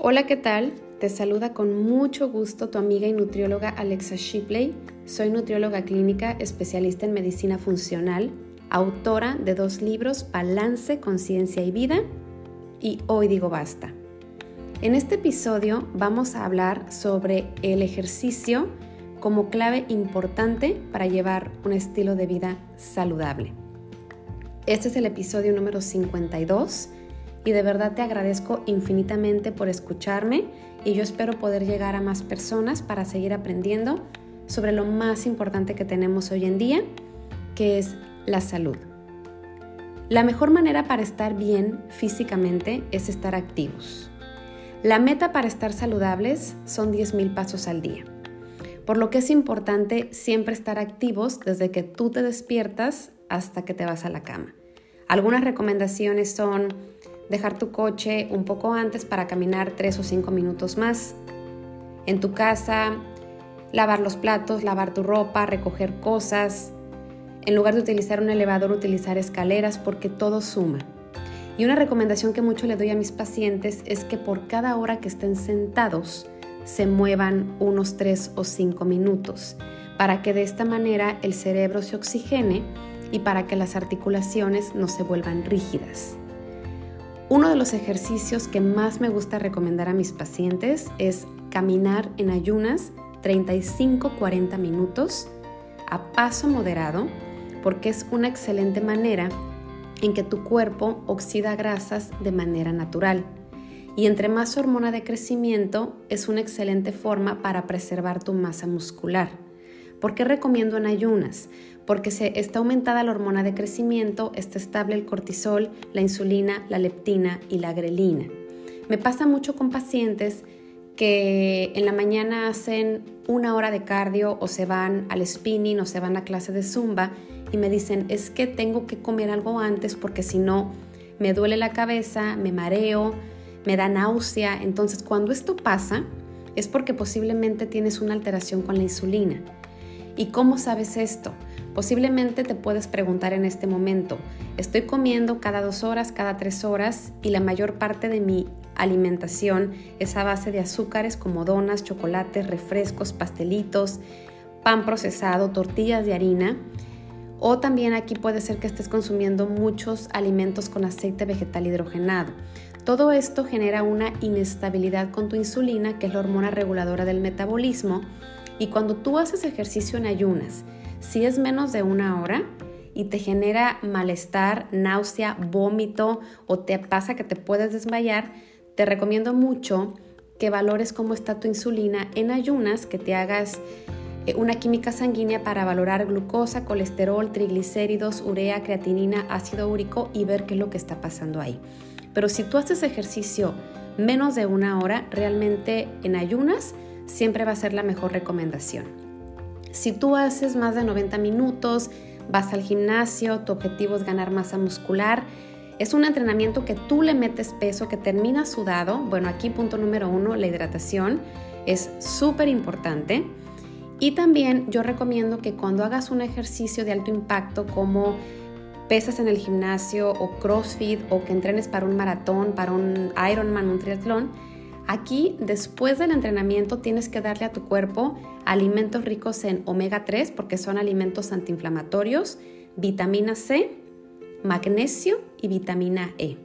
Hola, ¿qué tal? Te saluda con mucho gusto tu amiga y nutrióloga Alexa Shipley. Soy nutrióloga clínica, especialista en medicina funcional, autora de dos libros, Balance, Conciencia y Vida, y hoy digo basta. En este episodio vamos a hablar sobre el ejercicio como clave importante para llevar un estilo de vida saludable. Este es el episodio número 52 y de verdad te agradezco infinitamente por escucharme y yo espero poder llegar a más personas para seguir aprendiendo sobre lo más importante que tenemos hoy en día, que es la salud. La mejor manera para estar bien físicamente es estar activos. La meta para estar saludables son 10.000 pasos al día, por lo que es importante siempre estar activos desde que tú te despiertas hasta que te vas a la cama. Algunas recomendaciones son dejar tu coche un poco antes para caminar 3 o 5 minutos más. En tu casa, lavar los platos, lavar tu ropa, recoger cosas. En lugar de utilizar un elevador, utilizar escaleras porque todo suma. Y una recomendación que mucho le doy a mis pacientes es que por cada hora que estén sentados, se muevan unos 3 o 5 minutos, para que de esta manera el cerebro se oxigene y para que las articulaciones no se vuelvan rígidas. Uno de los ejercicios que más me gusta recomendar a mis pacientes es caminar en ayunas 35-40 minutos a paso moderado porque es una excelente manera en que tu cuerpo oxida grasas de manera natural. Y entre más hormona de crecimiento es una excelente forma para preservar tu masa muscular. ¿Por qué recomiendo en ayunas? Porque se está aumentada la hormona de crecimiento, está estable el cortisol, la insulina, la leptina y la grelina. Me pasa mucho con pacientes que en la mañana hacen una hora de cardio o se van al spinning o se van a clase de zumba y me dicen es que tengo que comer algo antes porque si no me duele la cabeza, me mareo, me da náusea. Entonces cuando esto pasa es porque posiblemente tienes una alteración con la insulina. ¿Y cómo sabes esto? Posiblemente te puedes preguntar en este momento, estoy comiendo cada dos horas, cada tres horas y la mayor parte de mi alimentación es a base de azúcares como donas, chocolates, refrescos, pastelitos, pan procesado, tortillas de harina. O también aquí puede ser que estés consumiendo muchos alimentos con aceite vegetal hidrogenado. Todo esto genera una inestabilidad con tu insulina, que es la hormona reguladora del metabolismo, y cuando tú haces ejercicio en ayunas, si es menos de una hora y te genera malestar, náusea, vómito o te pasa que te puedes desmayar, te recomiendo mucho que valores cómo está tu insulina en ayunas, que te hagas eh, una química sanguínea para valorar glucosa, colesterol, triglicéridos, urea, creatinina, ácido úrico y ver qué es lo que está pasando ahí. Pero si tú haces ejercicio menos de una hora, realmente en ayunas, siempre va a ser la mejor recomendación. Si tú haces más de 90 minutos, vas al gimnasio, tu objetivo es ganar masa muscular, es un entrenamiento que tú le metes peso, que termina sudado. Bueno, aquí punto número uno, la hidratación es súper importante. Y también yo recomiendo que cuando hagas un ejercicio de alto impacto como pesas en el gimnasio o CrossFit o que entrenes para un maratón, para un Ironman, un triatlón, Aquí, después del entrenamiento, tienes que darle a tu cuerpo alimentos ricos en omega 3, porque son alimentos antiinflamatorios, vitamina C, magnesio y vitamina E.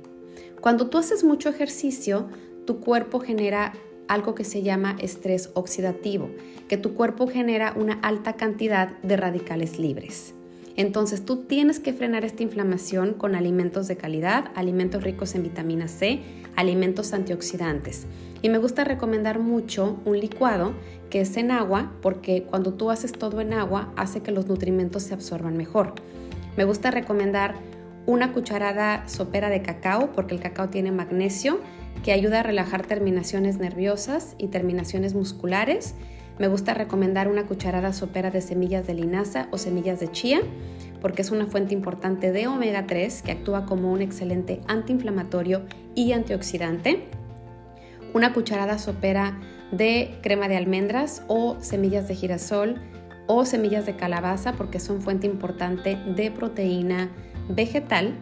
Cuando tú haces mucho ejercicio, tu cuerpo genera algo que se llama estrés oxidativo, que tu cuerpo genera una alta cantidad de radicales libres. Entonces tú tienes que frenar esta inflamación con alimentos de calidad, alimentos ricos en vitamina C, alimentos antioxidantes. Y me gusta recomendar mucho un licuado que es en agua porque cuando tú haces todo en agua hace que los nutrimentos se absorban mejor. Me gusta recomendar una cucharada sopera de cacao porque el cacao tiene magnesio que ayuda a relajar terminaciones nerviosas y terminaciones musculares me gusta recomendar una cucharada sopera de semillas de linaza o semillas de chía porque es una fuente importante de omega 3 que actúa como un excelente antiinflamatorio y antioxidante. Una cucharada sopera de crema de almendras o semillas de girasol o semillas de calabaza porque son fuente importante de proteína vegetal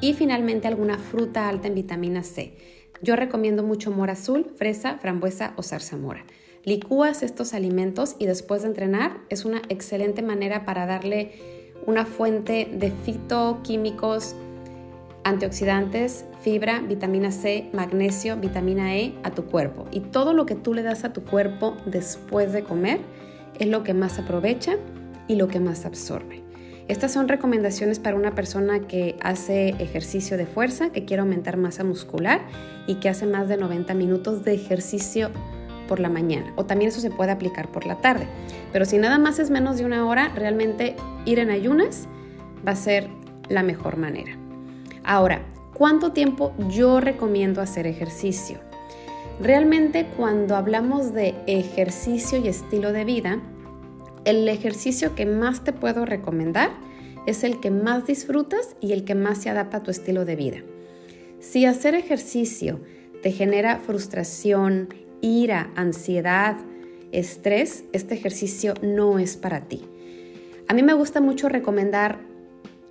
y finalmente alguna fruta alta en vitamina C. Yo recomiendo mucho mora azul, fresa, frambuesa o zarzamora. Licúas estos alimentos y después de entrenar es una excelente manera para darle una fuente de fitoquímicos, antioxidantes, fibra, vitamina C, magnesio, vitamina E a tu cuerpo. Y todo lo que tú le das a tu cuerpo después de comer es lo que más aprovecha y lo que más absorbe. Estas son recomendaciones para una persona que hace ejercicio de fuerza, que quiere aumentar masa muscular y que hace más de 90 minutos de ejercicio por la mañana. O también eso se puede aplicar por la tarde. Pero si nada más es menos de una hora, realmente ir en ayunas va a ser la mejor manera. Ahora, ¿cuánto tiempo yo recomiendo hacer ejercicio? Realmente cuando hablamos de ejercicio y estilo de vida, el ejercicio que más te puedo recomendar es el que más disfrutas y el que más se adapta a tu estilo de vida. Si hacer ejercicio te genera frustración, ira, ansiedad, estrés, este ejercicio no es para ti. A mí me gusta mucho recomendar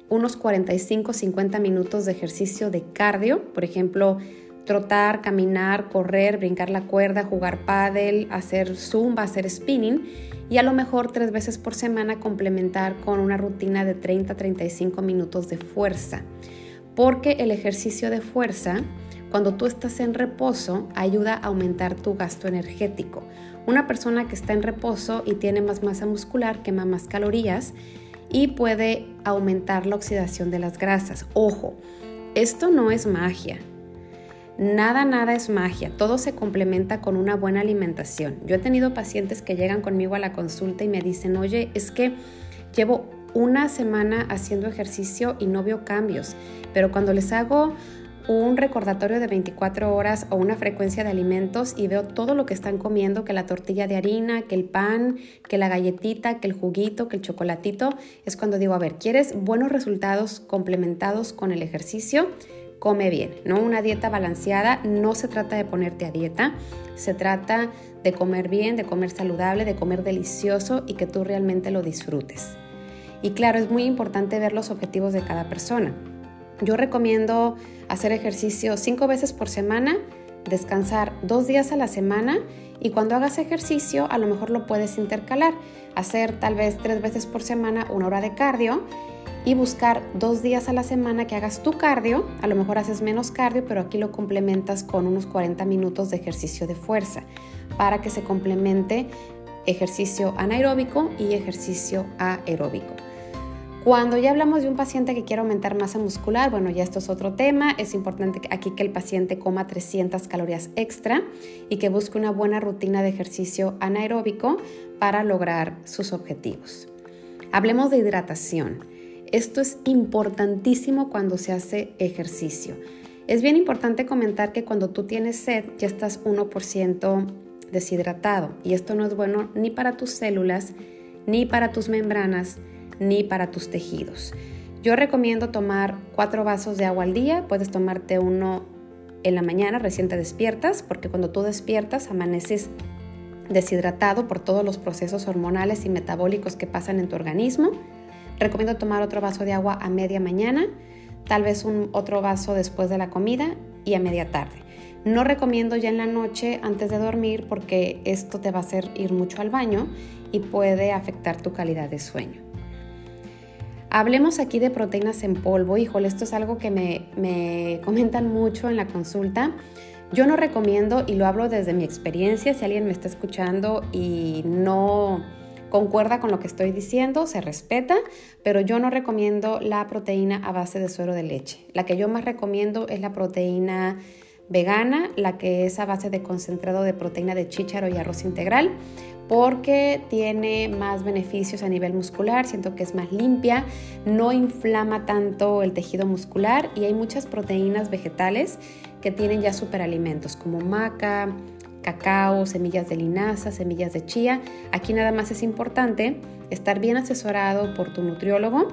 unos 45-50 minutos de ejercicio de cardio, por ejemplo, trotar, caminar, correr, brincar la cuerda, jugar pádel, hacer zumba, hacer spinning y a lo mejor tres veces por semana complementar con una rutina de 30-35 minutos de fuerza. Porque el ejercicio de fuerza, cuando tú estás en reposo, ayuda a aumentar tu gasto energético. Una persona que está en reposo y tiene más masa muscular quema más calorías y puede aumentar la oxidación de las grasas. Ojo, esto no es magia. Nada, nada es magia, todo se complementa con una buena alimentación. Yo he tenido pacientes que llegan conmigo a la consulta y me dicen, oye, es que llevo una semana haciendo ejercicio y no veo cambios, pero cuando les hago un recordatorio de 24 horas o una frecuencia de alimentos y veo todo lo que están comiendo, que la tortilla de harina, que el pan, que la galletita, que el juguito, que el chocolatito, es cuando digo, a ver, ¿quieres buenos resultados complementados con el ejercicio? come bien, ¿no? Una dieta balanceada no se trata de ponerte a dieta, se trata de comer bien, de comer saludable, de comer delicioso y que tú realmente lo disfrutes. Y claro, es muy importante ver los objetivos de cada persona. Yo recomiendo hacer ejercicio cinco veces por semana, descansar dos días a la semana y cuando hagas ejercicio a lo mejor lo puedes intercalar, hacer tal vez tres veces por semana una hora de cardio y buscar dos días a la semana que hagas tu cardio. A lo mejor haces menos cardio, pero aquí lo complementas con unos 40 minutos de ejercicio de fuerza para que se complemente ejercicio anaeróbico y ejercicio aeróbico. Cuando ya hablamos de un paciente que quiere aumentar masa muscular, bueno, ya esto es otro tema. Es importante aquí que el paciente coma 300 calorías extra y que busque una buena rutina de ejercicio anaeróbico para lograr sus objetivos. Hablemos de hidratación. Esto es importantísimo cuando se hace ejercicio. Es bien importante comentar que cuando tú tienes sed ya estás 1% deshidratado y esto no es bueno ni para tus células, ni para tus membranas, ni para tus tejidos. Yo recomiendo tomar cuatro vasos de agua al día, puedes tomarte uno en la mañana recién te despiertas, porque cuando tú despiertas amaneces deshidratado por todos los procesos hormonales y metabólicos que pasan en tu organismo. Recomiendo tomar otro vaso de agua a media mañana, tal vez un otro vaso después de la comida y a media tarde. No recomiendo ya en la noche antes de dormir porque esto te va a hacer ir mucho al baño y puede afectar tu calidad de sueño. Hablemos aquí de proteínas en polvo. Híjole, esto es algo que me, me comentan mucho en la consulta. Yo no recomiendo, y lo hablo desde mi experiencia, si alguien me está escuchando y no concuerda con lo que estoy diciendo, se respeta, pero yo no recomiendo la proteína a base de suero de leche. La que yo más recomiendo es la proteína vegana, la que es a base de concentrado de proteína de chícharo y arroz integral, porque tiene más beneficios a nivel muscular, siento que es más limpia, no inflama tanto el tejido muscular y hay muchas proteínas vegetales que tienen ya superalimentos como maca, cacao, semillas de linaza, semillas de chía. Aquí nada más es importante estar bien asesorado por tu nutriólogo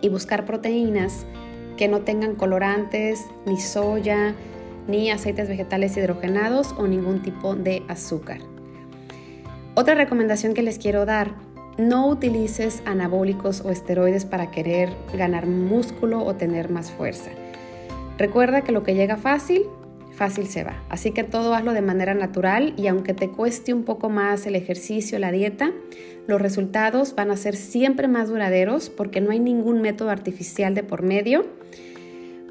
y buscar proteínas que no tengan colorantes, ni soya, ni aceites vegetales hidrogenados o ningún tipo de azúcar. Otra recomendación que les quiero dar, no utilices anabólicos o esteroides para querer ganar músculo o tener más fuerza. Recuerda que lo que llega fácil, fácil se va. Así que todo hazlo de manera natural y aunque te cueste un poco más el ejercicio, la dieta, los resultados van a ser siempre más duraderos porque no hay ningún método artificial de por medio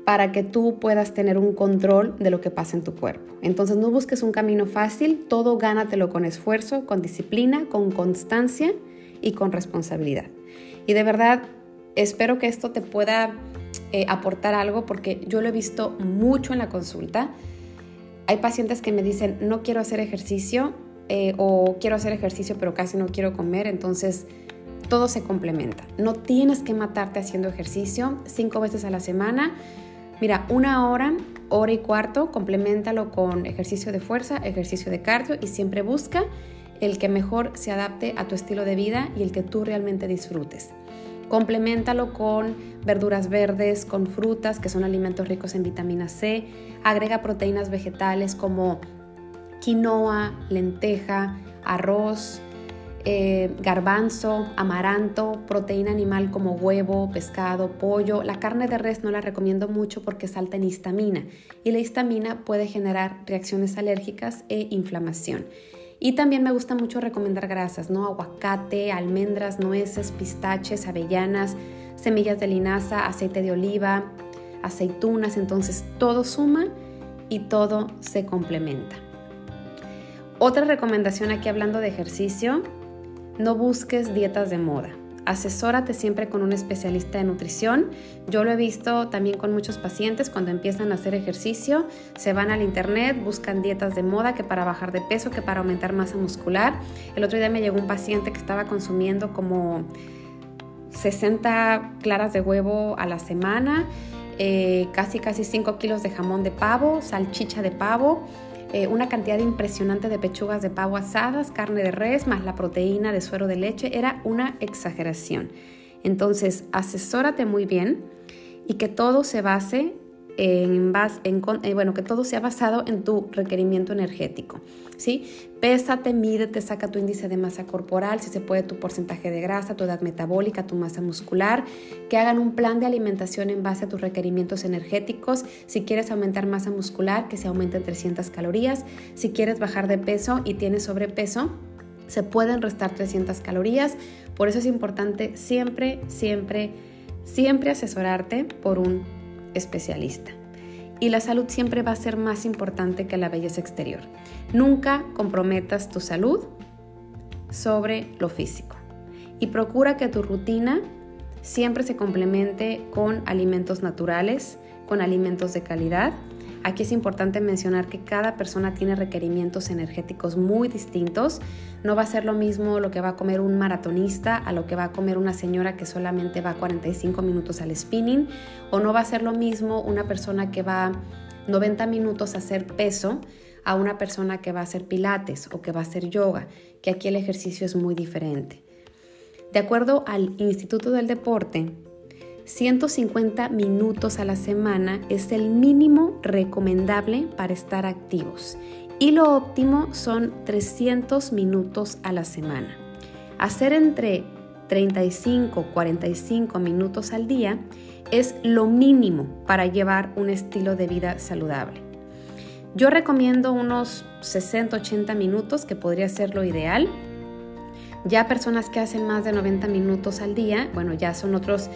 para que tú puedas tener un control de lo que pasa en tu cuerpo. Entonces no busques un camino fácil, todo gánatelo con esfuerzo, con disciplina, con constancia y con responsabilidad. Y de verdad, espero que esto te pueda eh, aportar algo porque yo lo he visto mucho en la consulta. Hay pacientes que me dicen, no quiero hacer ejercicio eh, o quiero hacer ejercicio pero casi no quiero comer, entonces todo se complementa. No tienes que matarte haciendo ejercicio cinco veces a la semana. Mira, una hora, hora y cuarto, complementalo con ejercicio de fuerza, ejercicio de cardio y siempre busca el que mejor se adapte a tu estilo de vida y el que tú realmente disfrutes. Complementalo con verduras verdes, con frutas, que son alimentos ricos en vitamina C. Agrega proteínas vegetales como quinoa, lenteja, arroz, eh, garbanzo, amaranto, proteína animal como huevo, pescado, pollo. La carne de res no la recomiendo mucho porque salta en histamina y la histamina puede generar reacciones alérgicas e inflamación. Y también me gusta mucho recomendar grasas, ¿no? Aguacate, almendras, nueces, pistaches, avellanas, semillas de linaza, aceite de oliva, aceitunas. Entonces todo suma y todo se complementa. Otra recomendación aquí hablando de ejercicio, no busques dietas de moda asesórate siempre con un especialista de nutrición. Yo lo he visto también con muchos pacientes cuando empiezan a hacer ejercicio, se van al internet, buscan dietas de moda que para bajar de peso, que para aumentar masa muscular. El otro día me llegó un paciente que estaba consumiendo como 60 claras de huevo a la semana, eh, casi casi 5 kilos de jamón de pavo, salchicha de pavo eh, una cantidad impresionante de pechugas de pavo asadas, carne de res, más la proteína de suero de leche, era una exageración. Entonces, asesórate muy bien y que todo se base en, base, en, eh, bueno, que todo sea basado en tu requerimiento energético. ¿sí? Pésate, mídete, saca tu índice de masa corporal, si se puede tu porcentaje de grasa, tu edad metabólica, tu masa muscular, que hagan un plan de alimentación en base a tus requerimientos energéticos. Si quieres aumentar masa muscular, que se aumenten 300 calorías. Si quieres bajar de peso y tienes sobrepeso, se pueden restar 300 calorías. Por eso es importante siempre, siempre, siempre asesorarte por un especialista. Y la salud siempre va a ser más importante que la belleza exterior. Nunca comprometas tu salud sobre lo físico. Y procura que tu rutina siempre se complemente con alimentos naturales, con alimentos de calidad Aquí es importante mencionar que cada persona tiene requerimientos energéticos muy distintos. No va a ser lo mismo lo que va a comer un maratonista a lo que va a comer una señora que solamente va 45 minutos al spinning. O no va a ser lo mismo una persona que va 90 minutos a hacer peso a una persona que va a hacer pilates o que va a hacer yoga, que aquí el ejercicio es muy diferente. De acuerdo al Instituto del Deporte, 150 minutos a la semana es el mínimo recomendable para estar activos y lo óptimo son 300 minutos a la semana. Hacer entre 35 45 minutos al día es lo mínimo para llevar un estilo de vida saludable. Yo recomiendo unos 60-80 minutos, que podría ser lo ideal. Ya personas que hacen más de 90 minutos al día, bueno, ya son otros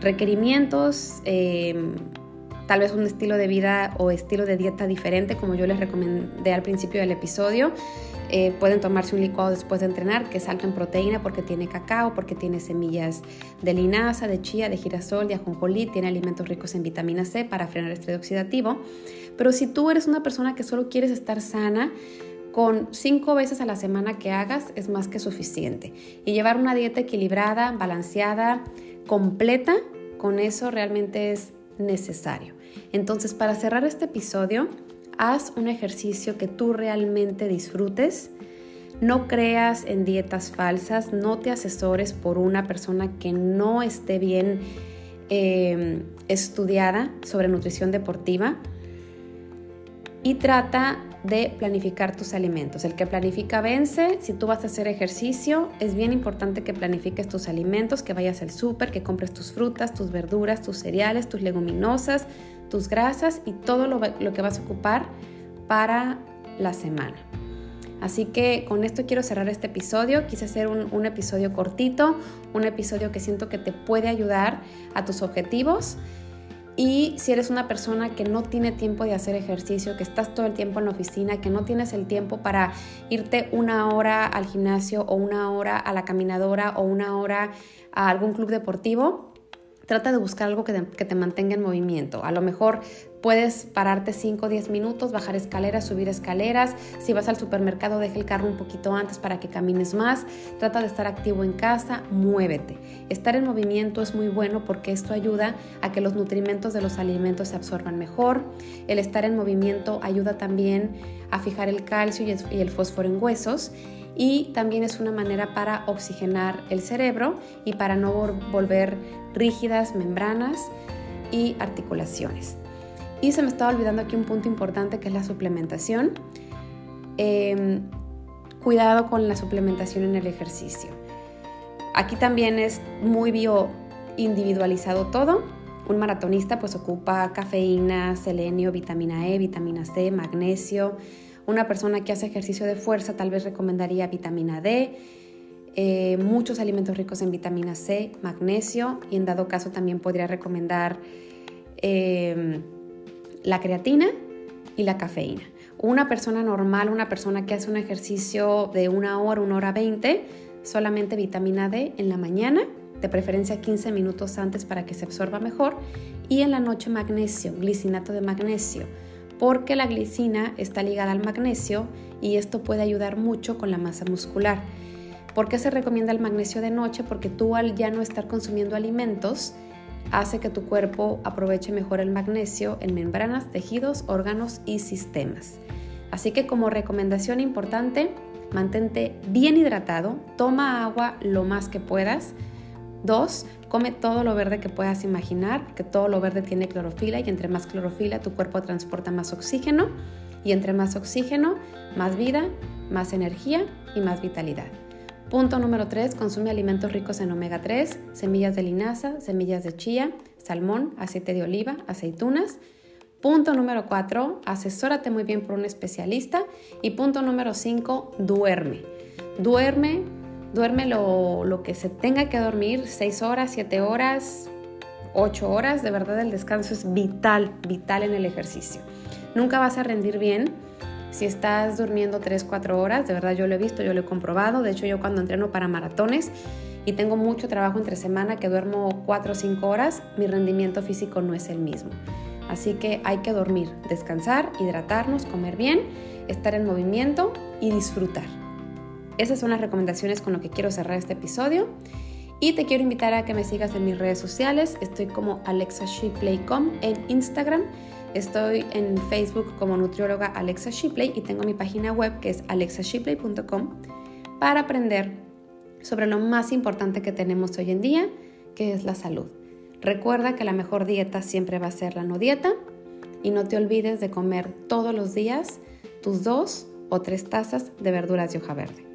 requerimientos, em, tal vez un estilo de vida o estilo de dieta diferente, como yo les recomendé al principio del episodio. Eh, pueden tomarse un licuado después de entrenar que es en proteína porque tiene cacao, porque tiene semillas de linaza, de chía, de girasol, de ajonjolí, tiene alimentos ricos en vitamina C para frenar el estrés oxidativo. Pero si tú eres una persona que solo quieres estar sana, con cinco veces a la semana que hagas es más que suficiente. Y llevar una dieta equilibrada, balanceada, completa, con eso realmente es necesario. Entonces, para cerrar este episodio, haz un ejercicio que tú realmente disfrutes. No creas en dietas falsas, no te asesores por una persona que no esté bien eh, estudiada sobre nutrición deportiva y trata de planificar tus alimentos. El que planifica vence. Si tú vas a hacer ejercicio, es bien importante que planifiques tus alimentos, que vayas al súper, que compres tus frutas, tus verduras, tus cereales, tus leguminosas, tus grasas y todo lo, que vas a ocupar para la semana. Así que con esto quiero cerrar este episodio. Quise hacer un, un, episodio cortito, un episodio que siento que te puede ayudar a tus objetivos. Y si eres una persona que no tiene tiempo de hacer ejercicio, que estás todo el tiempo en la oficina, que no tienes el tiempo para irte una hora al gimnasio o una hora a la caminadora o una hora a algún club deportivo, trata de buscar algo que te, mantenga en movimiento. A lo mejor puedes pararte 5 o 10 minutos, bajar escaleras, subir escaleras. Si vas al supermercado, deja el carro un poquito antes para que camines más. Trata de estar activo en casa, muévete. Estar en movimiento es muy bueno porque esto ayuda a que los nutrimentos de los alimentos se absorban mejor. El estar en movimiento ayuda también a fijar el calcio y el fósforo en huesos y también es una manera para oxigenar el cerebro y para no volver rígidas membranas y articulaciones. Y se me estaba olvidando aquí un punto importante que es la suplementación. Em, cuidado con la suplementación en el ejercicio. Aquí también es muy bio individualizado todo. Un maratonista pues ocupa cafeína, selenio, vitamina E, vitamina C, magnesio. Una persona que hace ejercicio de fuerza tal vez recomendaría vitamina D, eh, muchos alimentos ricos en vitamina C, magnesio y en dado caso también podría recomendar em, la creatina y la cafeína. Una persona normal, una persona que hace un ejercicio de una hora, una hora veinte, solamente vitamina D en la mañana, de preferencia 15 minutos antes para que se absorba mejor, y en la noche magnesio, glicinato de magnesio, porque la glicina está ligada al magnesio y esto puede ayudar mucho con la masa muscular. ¿Por qué se recomienda el magnesio de noche? Porque tú al ya no estar consumiendo alimentos, hace que tu cuerpo aproveche mejor el magnesio en membranas, tejidos, órganos y sistemas. Así que como recomendación importante, mantente bien hidratado, toma agua lo más que puedas. Dos, come todo lo verde que puedas imaginar, que todo lo verde tiene clorofila y entre más clorofila tu cuerpo transporta más oxígeno y entre más oxígeno, más vida, más energía y más vitalidad. Punto número 3. Consume alimentos ricos en omega 3, semillas de linaza, semillas de chía, salmón, aceite de oliva, aceitunas. Punto número 4. Asesórate muy bien por un especialista. Y punto número 5. Duerme. Duerme, duerme lo, lo que se tenga que dormir, 6 horas, 7 horas, 8 horas. De verdad el descanso es vital, vital en el ejercicio. Nunca vas a rendir bien si estás durmiendo 3, 4 horas, de verdad yo lo he visto, yo lo he comprobado. De hecho, yo cuando entreno para maratones y tengo mucho trabajo entre semana que duermo 4 o 5 horas, mi rendimiento físico no es el mismo. Así que hay que dormir, descansar, hidratarnos, comer bien, estar en movimiento y disfrutar. Esas son las recomendaciones con lo que quiero cerrar este episodio. Y te quiero invitar a que me sigas en mis redes sociales. Estoy como alexashiplay.com en Instagram Estoy en Facebook como nutrióloga Alexa Shipley y tengo mi página web que es alexashipley.com para aprender sobre lo más importante que tenemos hoy en día, que es la salud. Recuerda que la mejor dieta siempre va a ser la no dieta y no te olvides de comer todos los días tus dos o tres tazas de verduras de hoja verde.